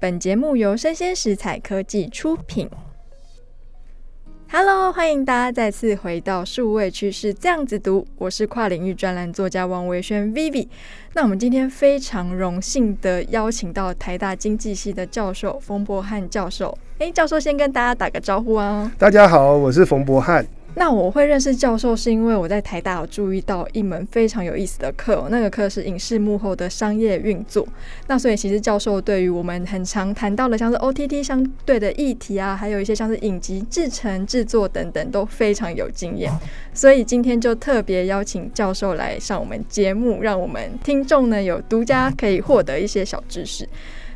本节目由生鲜食材科技出品。Hello，欢迎大家再次回到数位趋势这样子读，我是跨领域专栏作家王维轩 Vivi。那我们今天非常荣幸的邀请到台大经济系的教授冯博翰教授。诶，教授先跟大家打个招呼啊！大家好，我是冯博翰。那我会认识教授，是因为我在台大有注意到一门非常有意思的课，那个课是影视幕后的商业运作。那所以其实教授对于我们很常谈到的像是 OTT 相对的议题啊，还有一些像是影集制程、制作等等都非常有经验。所以今天就特别邀请教授来上我们节目，让我们听众呢有独家可以获得一些小知识。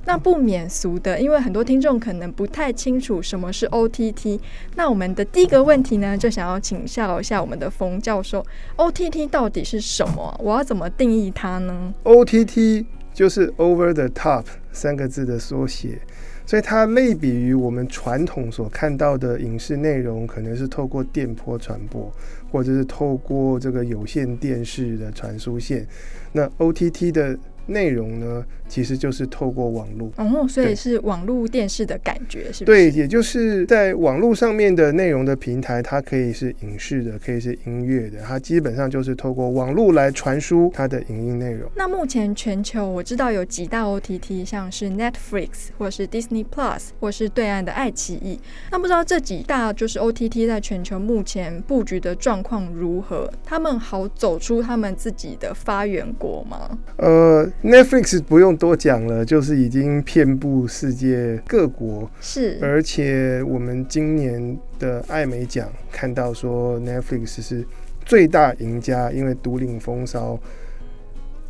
那不免俗的，因为很多听众可能不太清楚什么是 OTT。那我们的第一个问题呢，就想要请教一下我们的冯教授，OTT 到底是什么？我要怎么定义它呢？OTT 就是 Over the Top 三个字的缩写，所以它类比于我们传统所看到的影视内容，可能是透过电波传播，或者是透过这个有线电视的传输线。那 OTT 的内容呢，其实就是透过网络哦，所以是网络电视的感觉，是不是？对，也就是在网络上面的内容的平台，它可以是影视的，可以是音乐的，它基本上就是透过网络来传输它的影音内容。那目前全球我知道有几大 OTT，像是 Netflix 或是 Disney Plus，或是对岸的爱奇艺。那不知道这几大就是 OTT 在全球目前布局的状况如何？他们好走出他们自己的发源国吗？呃。Netflix 不用多讲了，就是已经遍布世界各国。是，而且我们今年的艾美奖看到说，Netflix 是最大赢家，因为独领风骚，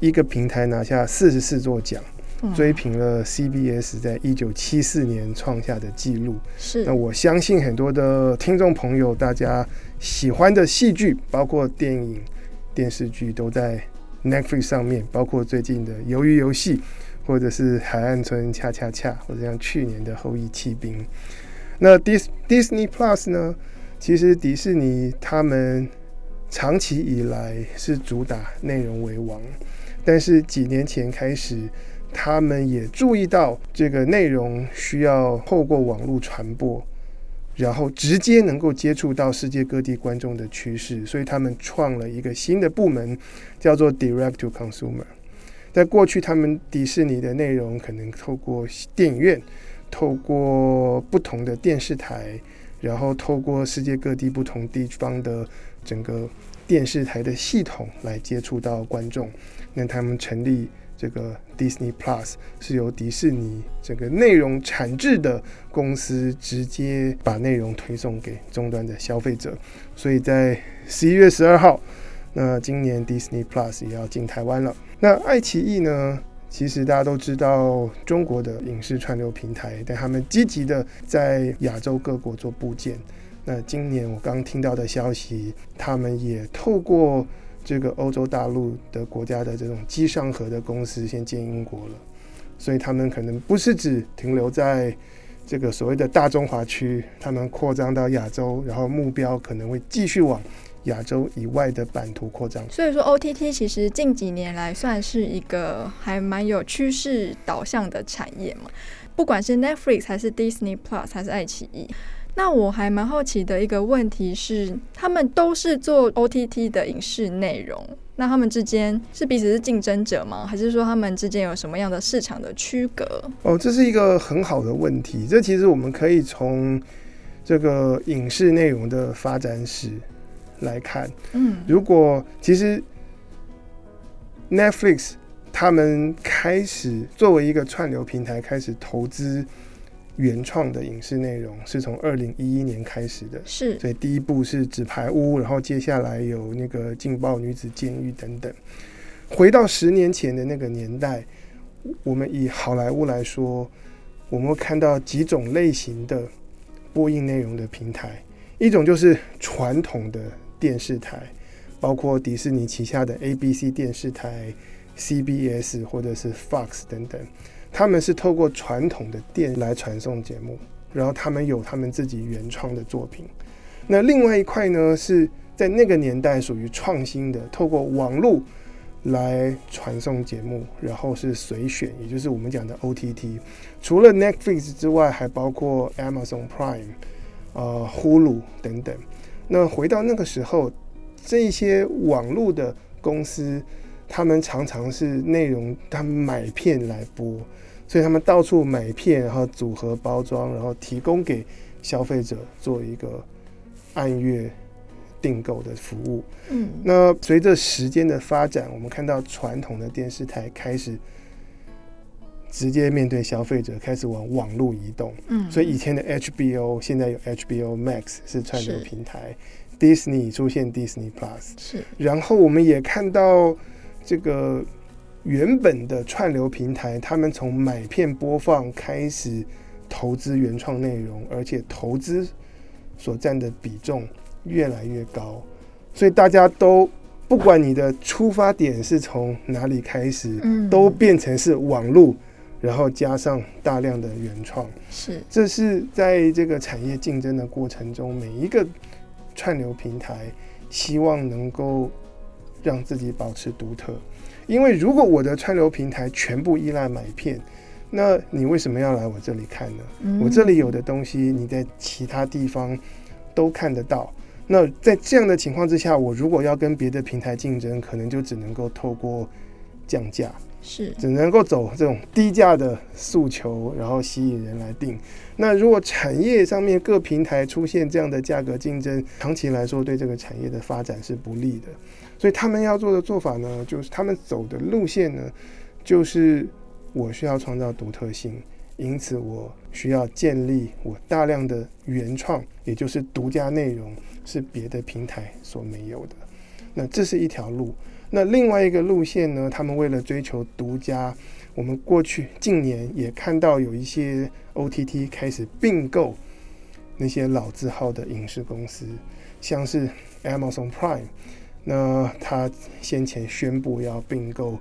一个平台拿下四十四座奖，嗯，追平了 CBS 在一九七四年创下的纪录。是，那我相信很多的听众朋友，大家喜欢的戏剧，包括电影、电视剧，都在。Netflix 上面包括最近的《鱿鱼游戏》，或者是《海岸村恰恰恰》，或者像去年的《后翼弃兵》。那 Dis Disney Plus 呢？其实迪士尼他们长期以来是主打内容为王，但是几年前开始，他们也注意到这个内容需要透过网络传播。然后直接能够接触到世界各地观众的趋势，所以他们创了一个新的部门，叫做 Direct to Consumer。在过去，他们迪士尼的内容可能透过电影院、透过不同的电视台，然后透过世界各地不同地方的整个电视台的系统来接触到观众。那他们成立。这个 Disney Plus 是由迪士尼这个内容产制的公司直接把内容推送给终端的消费者，所以在十一月十二号，那今年 Disney Plus 也要进台湾了。那爱奇艺呢？其实大家都知道中国的影视串流平台，但他们积极的在亚洲各国做布建。那今年我刚听到的消息，他们也透过。这个欧洲大陆的国家的这种机上盒的公司先进英国了，所以他们可能不是只停留在这个所谓的大中华区，他们扩张到亚洲，然后目标可能会继续往亚洲以外的版图扩张。所以说，OTT 其实近几年来算是一个还蛮有趋势导向的产业嘛，不管是 Netflix 还是 Disney Plus 还是爱奇艺。那我还蛮好奇的一个问题是，他们都是做 OTT 的影视内容，那他们之间是彼此是竞争者吗？还是说他们之间有什么样的市场的区隔？哦，这是一个很好的问题。这其实我们可以从这个影视内容的发展史来看。嗯，如果其实 Netflix 他们开始作为一个串流平台开始投资。原创的影视内容是从二零一一年开始的，是，所以第一部是《纸牌屋》，然后接下来有那个《劲爆女子监狱》等等。回到十年前的那个年代，我们以好莱坞来说，我们会看到几种类型的播映内容的平台，一种就是传统的电视台，包括迪士尼旗下的 ABC 电视台、CBS 或者是 Fox 等等。他们是透过传统的电来传送节目，然后他们有他们自己原创的作品。那另外一块呢，是在那个年代属于创新的，透过网络来传送节目，然后是随选，也就是我们讲的 OTT。除了 Netflix 之外，还包括 Amazon Prime、呃 Hulu 等等。那回到那个时候，这些网络的公司，他们常常是内容，他们买片来播，所以他们到处买片，然后组合包装，然后提供给消费者做一个按月。订购的服务，嗯，那随着时间的发展，我们看到传统的电视台开始直接面对消费者，开始往网络移动，嗯，所以以前的 HBO 现在有 HBO Max 是串流平台，Disney 出现 Disney Plus 是，然后我们也看到这个原本的串流平台，他们从买片播放开始投资原创内容，而且投资所占的比重。越来越高，所以大家都不管你的出发点是从哪里开始，嗯，都变成是网络，然后加上大量的原创，是，这是在这个产业竞争的过程中，每一个串流平台希望能够让自己保持独特，因为如果我的串流平台全部依赖买片，那你为什么要来我这里看呢？我这里有的东西，你在其他地方都看得到。那在这样的情况之下，我如果要跟别的平台竞争，可能就只能够透过降价，是只能够走这种低价的诉求，然后吸引人来订。那如果产业上面各平台出现这样的价格竞争，长期来说对这个产业的发展是不利的。所以他们要做的做法呢，就是他们走的路线呢，就是我需要创造独特性。因此，我需要建立我大量的原创，也就是独家内容，是别的平台所没有的。那这是一条路。那另外一个路线呢？他们为了追求独家，我们过去近年也看到有一些 OTT 开始并购那些老字号的影视公司，像是 Amazon Prime。那他先前宣布要并购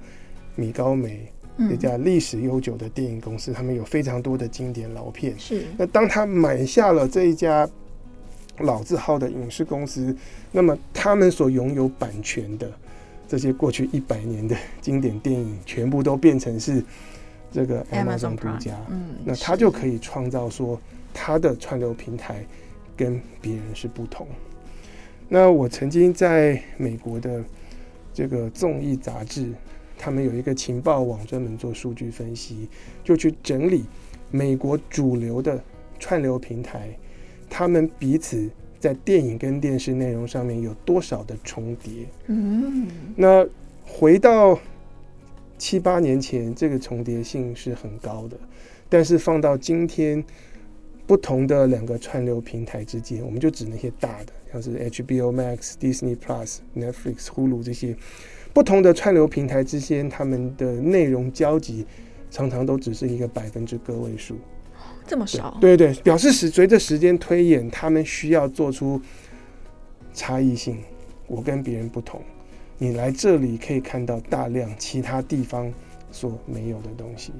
米高梅。一家历史悠久的电影公司，他们有非常多的经典老片。是，那当他买下了这一家老字号的影视公司，那么他们所拥有版权的这些过去一百年的经典电影，全部都变成是这个 Amazon 独家。嗯，那他就可以创造说他的串流平台跟别人是不同。那我曾经在美国的这个综艺杂志。他们有一个情报网，专门做数据分析，就去整理美国主流的串流平台，他们彼此在电影跟电视内容上面有多少的重叠。嗯，那回到七八年前，这个重叠性是很高的，但是放到今天，不同的两个串流平台之间，我们就指那些大的，像是 HBO Max、Disney Plus、Netflix、Hulu 这些。不同的串流平台之间，他们的内容交集常常都只是一个百分之个位数，这么少？对对，对，表示时随着时间推演，他们需要做出差异性。我跟别人不同，你来这里可以看到大量其他地方所没有的东西。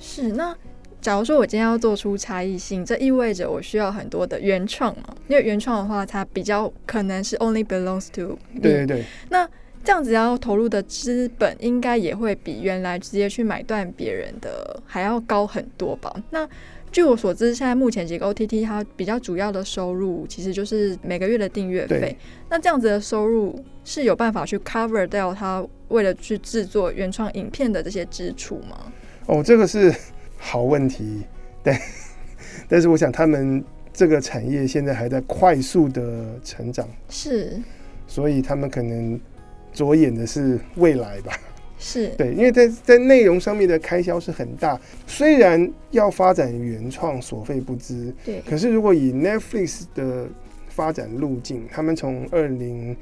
是那，假如说我今天要做出差异性，这意味着我需要很多的原创嘛？因为原创的话，它比较可能是 only belongs to。对对对。那这样子要投入的资本应该也会比原来直接去买断别人的还要高很多吧？那据我所知，现在目前几个 OTT 它比较主要的收入其实就是每个月的订阅费。那这样子的收入是有办法去 cover 掉它为了去制作原创影片的这些支出吗？哦，这个是好问题。但但是我想他们这个产业现在还在快速的成长，是，所以他们可能。着眼的是未来吧，是对，因为在在内容上面的开销是很大，虽然要发展原创所费不支，对，可是如果以 Netflix 的发展路径，他们从二零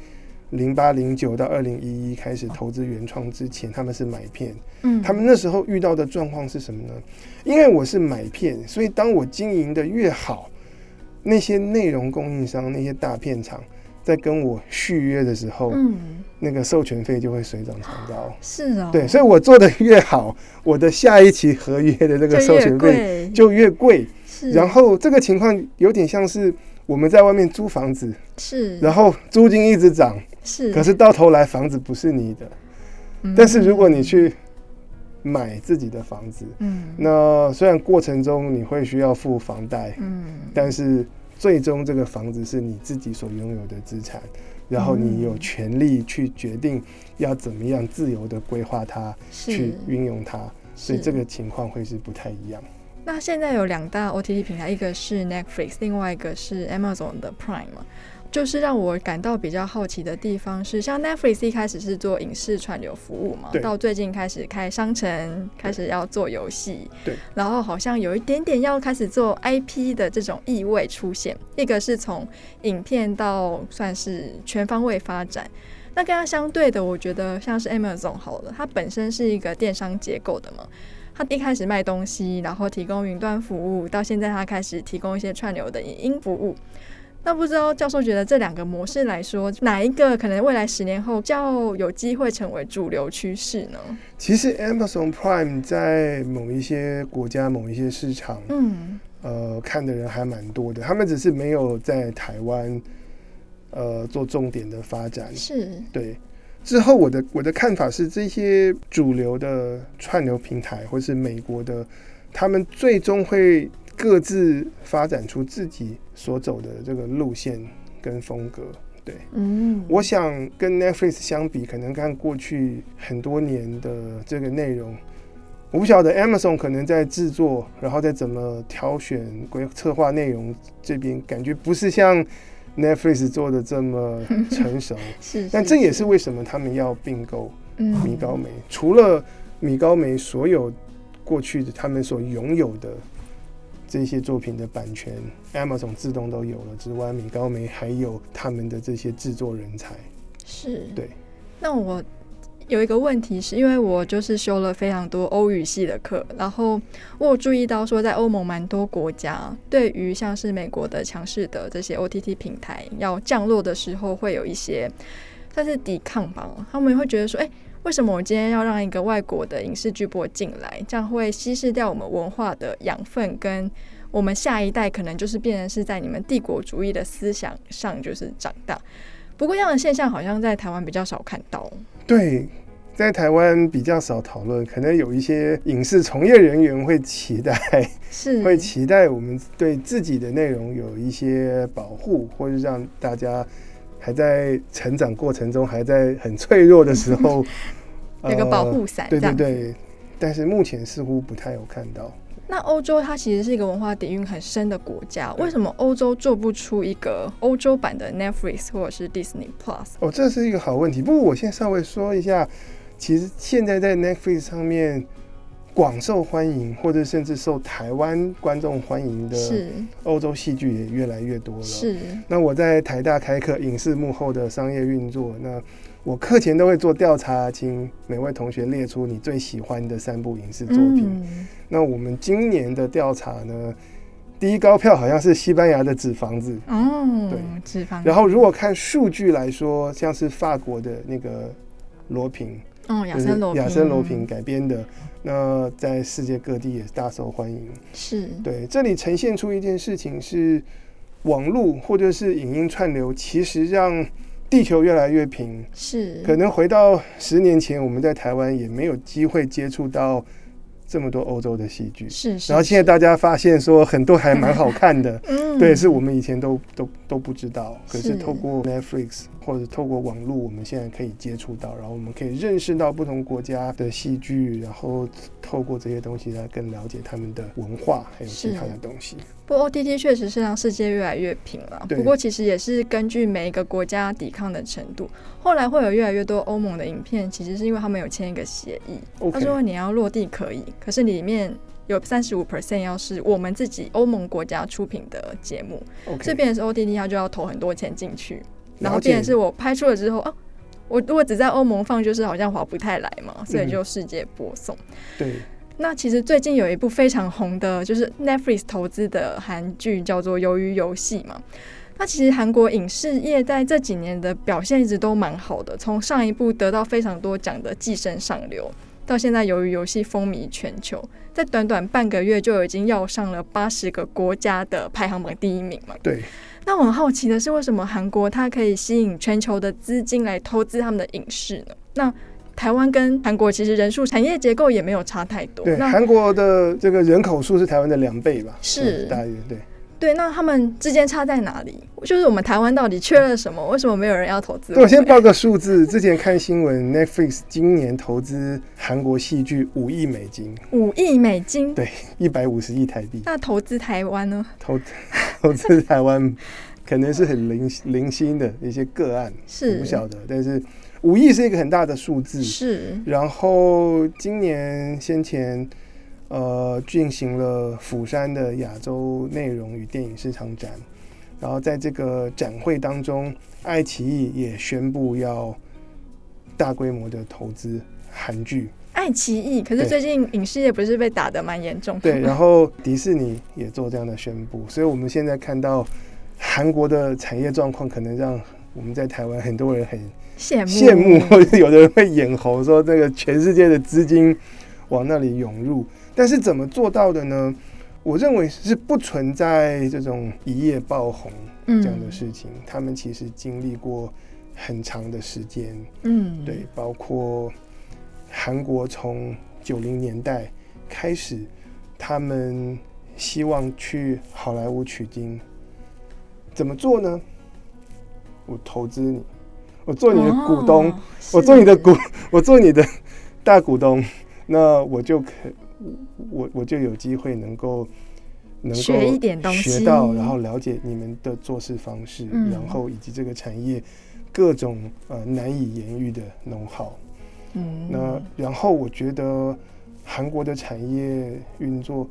零八零九到二零一一开始投资原创之前，他们是买片，嗯，他们那时候遇到的状况是什么呢？因为我是买片，所以当我经营的越好，那些内容供应商那些大片厂。在跟我续约的时候，嗯，那个授权费就会水涨船高。是啊，对，所以我做的越好，我的下一期合约的这个授权费就越贵。是，然后这个情况有点像是我们在外面租房子，是，然后租金一直涨，是，可是到头来房子不是你的，嗯、但是如果你去买自己的房子，嗯，那虽然过程中你会需要付房贷，嗯，但是最终这个房子是你自己所拥有的资产，然后你有权利去决定要怎么样自由的规划它，去运用它，所以这个情况会是不太一样。那现在有两大 OTT 平台，一个是 Netflix，另外一个是 Amazon 的 Prime 嘛。就是让我感到比较好奇的地方是，像 Netflix 一开始是做影视串流服务嘛，到最近开始开商城，开始要做游戏，对，然后好像有一点点要开始做 IP 的这种意味出现。一个是从影片到算是全方位发展。那跟它相对的，我觉得像是 Amazon 好了，它本身是一个电商结构的嘛。他一开始卖东西，然后提供云端服务，到现在他开始提供一些串流的影音服务。那不知道教授觉得这两个模式来说，哪一个可能未来十年后较有机会成为主流趋势呢？其实 Amazon Prime 在某一些国家、某一些市场，嗯，呃，看的人还蛮多的。他们只是没有在台湾，呃，做重点的发展。是，对。之后，我的我的看法是，这些主流的串流平台，或是美国的，他们最终会各自发展出自己所走的这个路线跟风格。对，嗯，我想跟 Netflix 相比，可能看过去很多年的这个内容，我不晓得 Amazon 可能在制作，然后再怎么挑选、规策划内容这边，感觉不是像。Netflix 做的这么成熟，是，是，但这也是为什么他们要并购米高梅。嗯、除了米高梅所有过去的他们所拥有的这些作品的版权，Amazon 自动都有了之外，米高梅还有他们的这些制作人才。是，对。那我。有一个问题是，因为我就是修了非常多欧语系的课，然后我有注意到说，在欧盟蛮多国家，对于像是美国的强势的这些 OTT 平台要降落的时候，会有一些算是抵抗吧。他们会觉得说，哎，为什么我今天要让一个外国的影视巨播进来？这样会稀释掉我们文化的养分，跟我们下一代可能就是变成是在你们帝国主义的思想上就是长大。不过这样的现象好像在台湾比较少看到。对，在台湾比较少讨论，可能有一些影视从业人员会期待，是会期待我们对自己的内容有一些保护，或者让大家还在成长过程中，还在很脆弱的时候，有个保护伞。对对对，但是目前似乎不太有看到。那欧洲它其实是一个文化底蕴很深的国家，为什么欧洲做不出一个欧洲版的 Netflix 或者是 Disney Plus？哦，这是一个好问题。不过我先稍微说一下，其实现在在 Netflix 上面广受欢迎，或者甚至受台湾观众欢迎的欧洲戏剧也越来越多了。是。那我在台大开课，影视幕后的商业运作。那我课前都会做调查，请每位同学列出你最喜欢的三部影视作品。嗯、那我们今年的调查呢，第一高票好像是西班牙的《纸房子》哦，对，纸房子。然后如果看数据来说，像是法国的那个罗平，哦，亚森罗亚森罗平改编的，那在世界各地也大受欢迎。是。对，这里呈现出一件事情是，网络或者是影音串流，其实让地球越来越平，是。可能回到十年前，我们在台湾也没有机会接触到这么多欧洲的戏剧，是，是。然后现在大家发现说很多还蛮好看的，嗯，对，是我们以前都都都不知道，可是。透过 Netflix 或者透过网络，我们现在可以接触到，然后我们可以认识到不同国家的戏剧，然后透过这些东西来更了解他们的文化还有其他的东西。不过 OTT 确实是让世界越来越平了。不过其实也是根据每一个国家抵抗的程度，后来会有越来越多欧盟的影片，其实是因为他们有签一个协议，他说你要落地可以，可是里面有三十五 percent 要是我们自己欧盟国家出品的节目，这边是 OTT，他就要投很多钱进去，然后变成是我拍出了之后，啊，我如果只在欧盟放，就是好像划不太来嘛，所以就世界播送。对。那其实最近有一部非常红的，就是 Netflix 投资的韩剧，叫做《鱿鱼游戏》嘛。那其实韩国影视业在这几年的表现一直都蛮好的，从上一部得到非常多奖的《寄生上流》，到现在《鱿鱼游戏》风靡全球，在短短半个月就已经要上了八十个国家的排行榜第一名嘛。对。那我很好奇的是，为什么韩国它可以吸引全球的资金来投资他们的影视呢？那台湾跟韩国其实人数、产业结构也没有差太多。对，韩国的这个人口数是台湾的两倍吧？是大约对。对，那他们之间差在哪里？就是我们台湾到底缺了什么？为什么没有人要投资？对，我先报个数字。之前看新闻，Netflix 今年投资韩国戏剧五亿美金。五亿美金？对，一百五十亿台币。那投资台湾呢？投 投资台湾可能是很零零星的一些个案，是不晓得。但是五亿是一个很大的数字。是。然后今年先前。呃，进行了釜山的亚洲内容与电影市场展，然后在这个展会当中，爱奇艺也宣布要大规模的投资韩剧。爱奇艺，可是最近影视业不是被打得蛮严重的？对，然后迪士尼也做这样的宣布，所以我们现在看到韩国的产业状况，可能让我们在台湾很多人很羡慕，羡慕，或 者有的人会眼红，说这个全世界的资金往那里涌入。但是怎么做到的呢？我认为是不存在这种一夜爆红这样的事情。嗯、他们其实经历过很长的时间，嗯，对，包括韩国从九零年代开始，他们希望去好莱坞取经，怎么做呢？我投资你，我做你的股东，哦、我做你的股，我做你的大股东，那我就可。我我就有机会能够能够学一点东西，学到，然后了解你们的做事方式，嗯、然后以及这个产业各种呃难以言喻的 know-how。嗯，那然后我觉得韩国的产业运作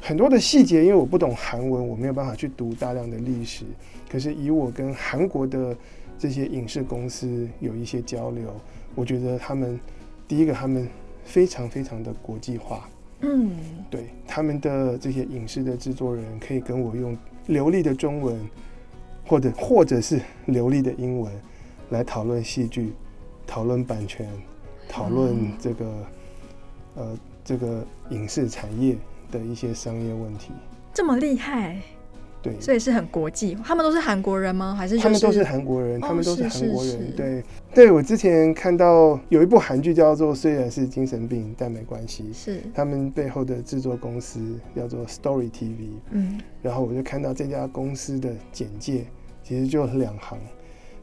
很多的细节，因为我不懂韩文，我没有办法去读大量的历史。可是以我跟韩国的这些影视公司有一些交流，我觉得他们第一个他们。非常非常的国际化，嗯，对，他们的这些影视的制作人可以跟我用流利的中文，或者或者是流利的英文来讨论戏剧，讨论版权，讨论这个、嗯、呃这个影视产业的一些商业问题，这么厉害。对，所以是很国际。他们都是韩国人吗？还是、就是、他们都是韩国人？他们都是韩国人。哦、是是是对，对我之前看到有一部韩剧叫做《虽然是精神病，但没关系》，是他们背后的制作公司叫做 Story TV。嗯，然后我就看到这家公司的简介，其实就两行。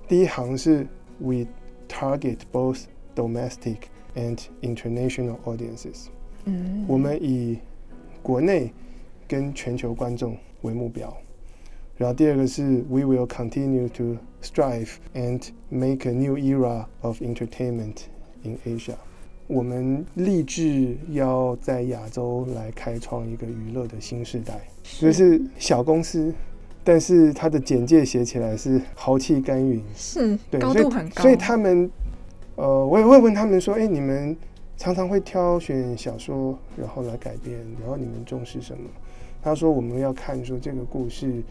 第一行是 We target both domestic and international audiences。嗯，我们以国内跟全球观众为目标。然后第二个是 We will continue to strive and make a new era of entertainment in Asia。我们立志要在亚洲来开创一个娱乐的新时代。就是，小公司，但是它的简介写起来是豪气干云，是对，高度很高。所以，所以他们，呃，我也会问他们说：“哎，你们常常会挑选小说，然后来改编，然后你们重视什么？”他说：“我们要看说这个故事。”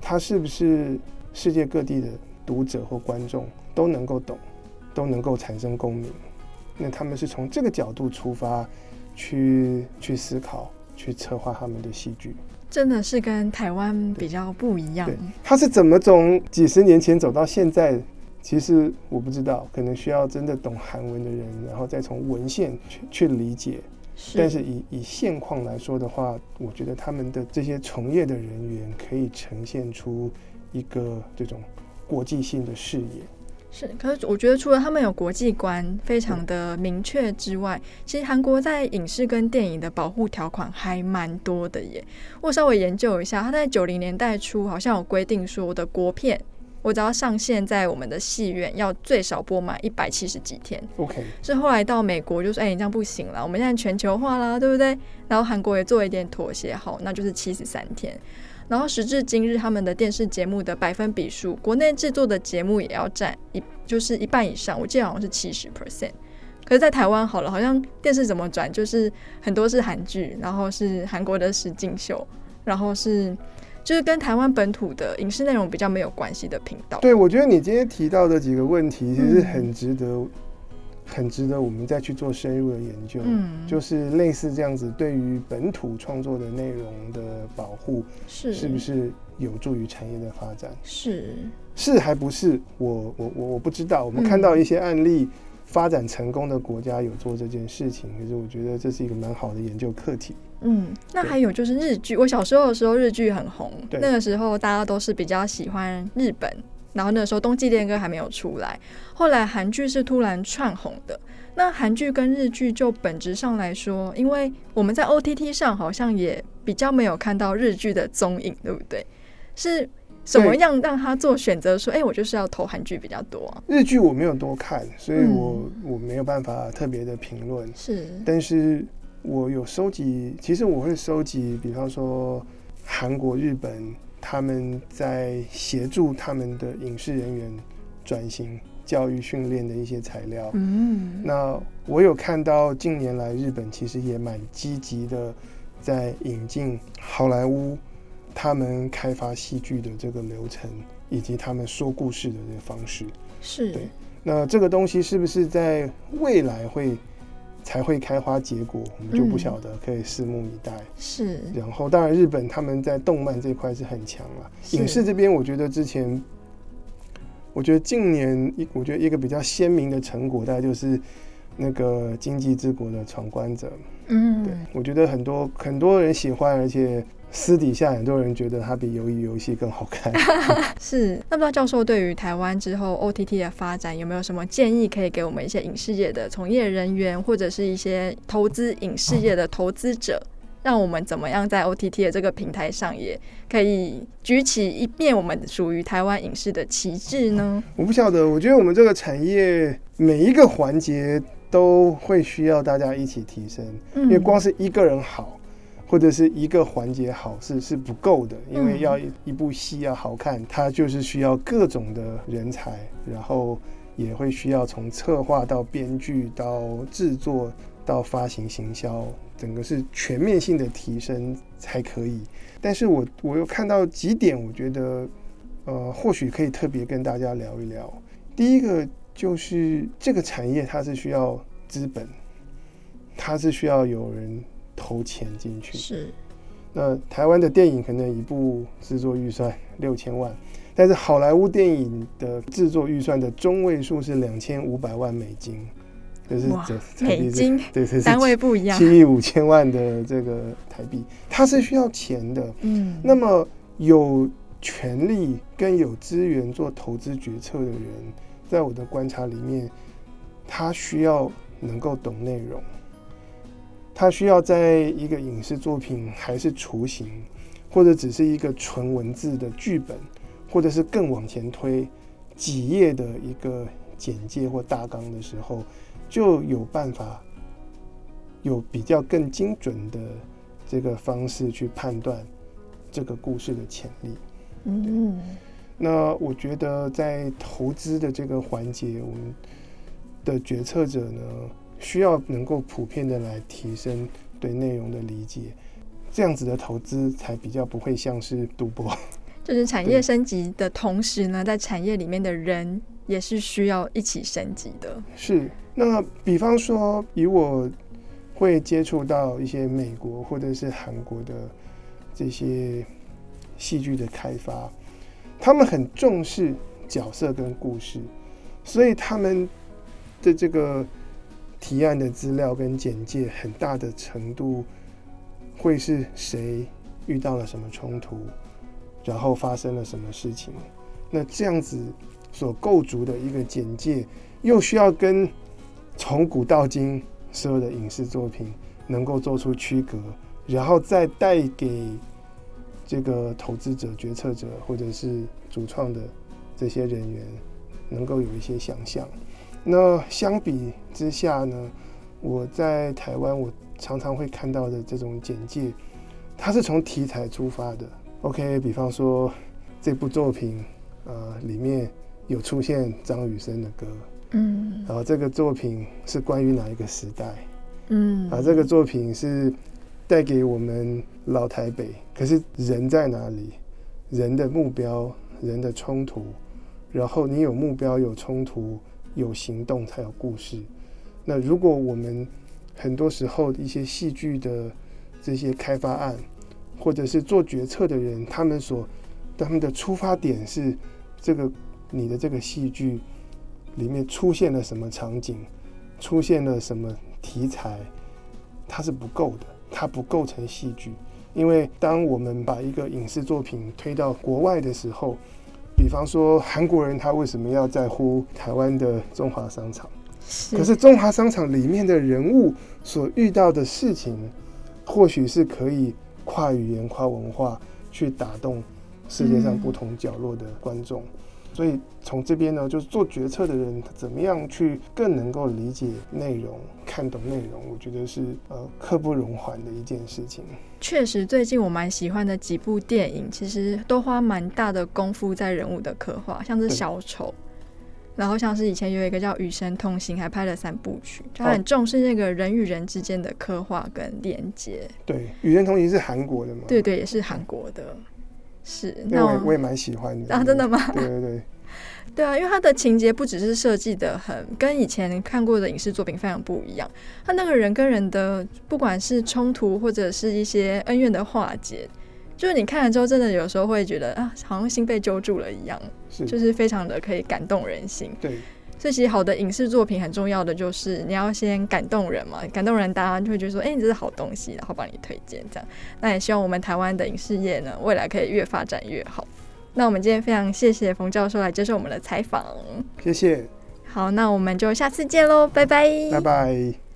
他是不是世界各地的读者或观众都能够懂，都能够产生共鸣？那他们是从这个角度出发去去思考、去策划他们的戏剧，真的是跟台湾比较不一样。对，他是怎么从几十年前走到现在？其实我不知道，可能需要真的懂韩文的人，然后再从文献去去理解。但是以以现况来说的话，我觉得他们的这些从业的人员可以呈现出一个这种国际性的视野。是，可是我觉得除了他们有国际观非常的明确之外，其实韩国在影视跟电影的保护条款还蛮多的耶。我稍微研究一下，他在九零年代初好像有规定说，我的国片。我只要上线在我们的戏院，要最少播满一百七十几天。OK，是后来到美国就说：“哎、欸，你这样不行了，我们现在全球化啦，对不对？”然后韩国也做一点妥协，好，那就是七十三天。然后时至今日，他们的电视节目的百分比数，国内制作的节目也要占一，就是一半以上。我记得好像是七十 percent。可是，在台湾好了，好像电视怎么转，就是很多是韩剧，然后是韩国的实境秀，然后是。就是跟台湾本土的影视内容比较没有关系的频道。对，我觉得你今天提到的几个问题，其实很值得、嗯，很值得我们再去做深入的研究。嗯，就是类似这样子，对于本土创作的内容的保护，是是不是有助于产业的发展？是是还不是？我我我我不知道。我们看到一些案例，发展成功的国家有做这件事情，可是我觉得这是一个蛮好的研究课题。嗯，那还有就是日剧，我小时候的时候日剧很红，对那个时候大家都是比较喜欢日本，然后那个时候冬季恋歌还没有出来，后来韩剧是突然窜红的。那韩剧跟日剧就本质上来说，因为我们在 OTT 上好像也比较没有看到日剧的踪影，对不对？是。怎么样让他做选择？说，哎、欸，我就是要投韩剧比较多啊。日剧我没有多看，所以我、嗯、我没有办法特别的评论。是，但是我有收集，其实我会收集，比方说韩国、日本他们在协助他们的影视人员转型、教育训练的一些材料。嗯，那我有看到近年来日本其实也蛮积极的在引进好莱坞。他们开发戏剧的这个流程，以及他们说故事的这个方式，是对。那这个东西是不是在未来会才会开花结果，我们就不晓得，可以拭目以待。是。然后，当然，日本他们在动漫这一块是很强了。影视这边，我觉得之前，我觉得近年一，我觉得一个比较鲜明的成果，大概就是那个《经济之国的闯关者》。嗯，对，我觉得很多很多人喜欢，而且。私底下很多人觉得它比鱿鱼游戏更好看。是，那不知道教授对于台湾之后 OTT 的发展有没有什么建议，可以给我们一些影视业的从业人员，或者是一些投资影视业的投资者，让我们怎么样在 OTT 的这个平台上也可以举起一面我们属于台湾影视的旗帜呢？我不晓得，我觉得我们这个产业每一个环节都会需要大家一起提升，因为光是一个人好。或者是一个环节好是是不够的，因为要一部戏要好看，它就是需要各种的人才，然后也会需要从策划到编剧到制作到发行行销，整个是全面性的提升才可以。但是我我又看到几点，我觉得呃或许可以特别跟大家聊一聊。第一个就是这个产业它是需要资本，它是需要有人。投钱进去是，那台湾的电影可能一部制作预算六千万，但是好莱坞电影的制作预算的中位数是两千五百万美金，就是这美金，对，对，单位不一样，七亿五千万的这个台币，它是需要钱的。嗯，那么有权利跟有资源做投资决策的人，在我的观察里面，他需要能够懂内容。他需要在一个影视作品还是雏形，或者只是一个纯文字的剧本，或者是更往前推几页的一个简介或大纲的时候，就有办法有比较更精准的这个方式去判断这个故事的潜力。嗯，那我觉得在投资的这个环节，我们的决策者呢，需要能够普遍的来提升对内容的理解，这样子的投资才比较不会像是赌博。就是产业升级的同时呢，在产业里面的人也是需要一起升级的。是，那比方说，以我会接触到一些美国或者是韩国的这些戏剧的开发，他们很重视角色跟故事，所以他们的这个。提案的资料跟简介，很大的程度会是谁遇到了什么冲突，然后发生了什么事情。那这样子所构筑的一个简介，又需要跟从古到今所有的影视作品能够做出区隔，然后再带给这个投资者、决策者或者是主创的这些人员，能够有一些想象。那相比之下呢，我在台湾，我常常会看到的这种简介，它是从题材出发的。OK，比方说这部作品，呃，里面有出现张雨生的歌，嗯，然后这个作品是关于哪一个时代，嗯，啊，这个作品是带给我们老台北，可是人在哪里？人的目标，人的冲突，然后你有目标，有冲突。有行动才有故事。那如果我们很多时候一些戏剧的这些开发案，或者是做决策的人，他们所他们的出发点是这个你的这个戏剧里面出现了什么场景，出现了什么题材，它是不够的，它不构成戏剧。因为当我们把一个影视作品推到国外的时候，比方说韩国人他为什么要在乎台湾的中华商场？是可是中华商场里面的人物所遇到的事情，或许是可以跨语言、跨文化去打动世界上不同角落的观众。嗯所以从这边呢，就是做决策的人怎么样去更能够理解内容、看懂内容，我觉得是呃刻不容缓的一件事情。确实，最近我蛮喜欢的几部电影，其实都花蛮大的功夫在人物的刻画，像是小丑，然后像是以前有一个叫《与神同行》，还拍了三部曲，他很重视那个人与人之间的刻画跟连接。对，《与神同行》是韩国的吗？对对，也是韩国的。是，那我我也蛮喜欢的啊，真的吗？对对对，对啊，因为他的情节不只是设计的很跟以前看过的影视作品非常不一样，他那个人跟人的不管是冲突或者是一些恩怨的化解，就是你看了之后，真的有时候会觉得啊，好像心被揪住了一样，是，就是非常的可以感动人心。对。所以其实好的影视作品很重要的就是你要先感动人嘛，感动人大家就会觉得说，哎、欸，你这是好东西，然后帮你推荐这样。那也希望我们台湾的影视业呢，未来可以越发展越好。那我们今天非常谢谢冯教授来接受我们的采访，谢谢。好，那我们就下次见喽，拜拜，拜拜。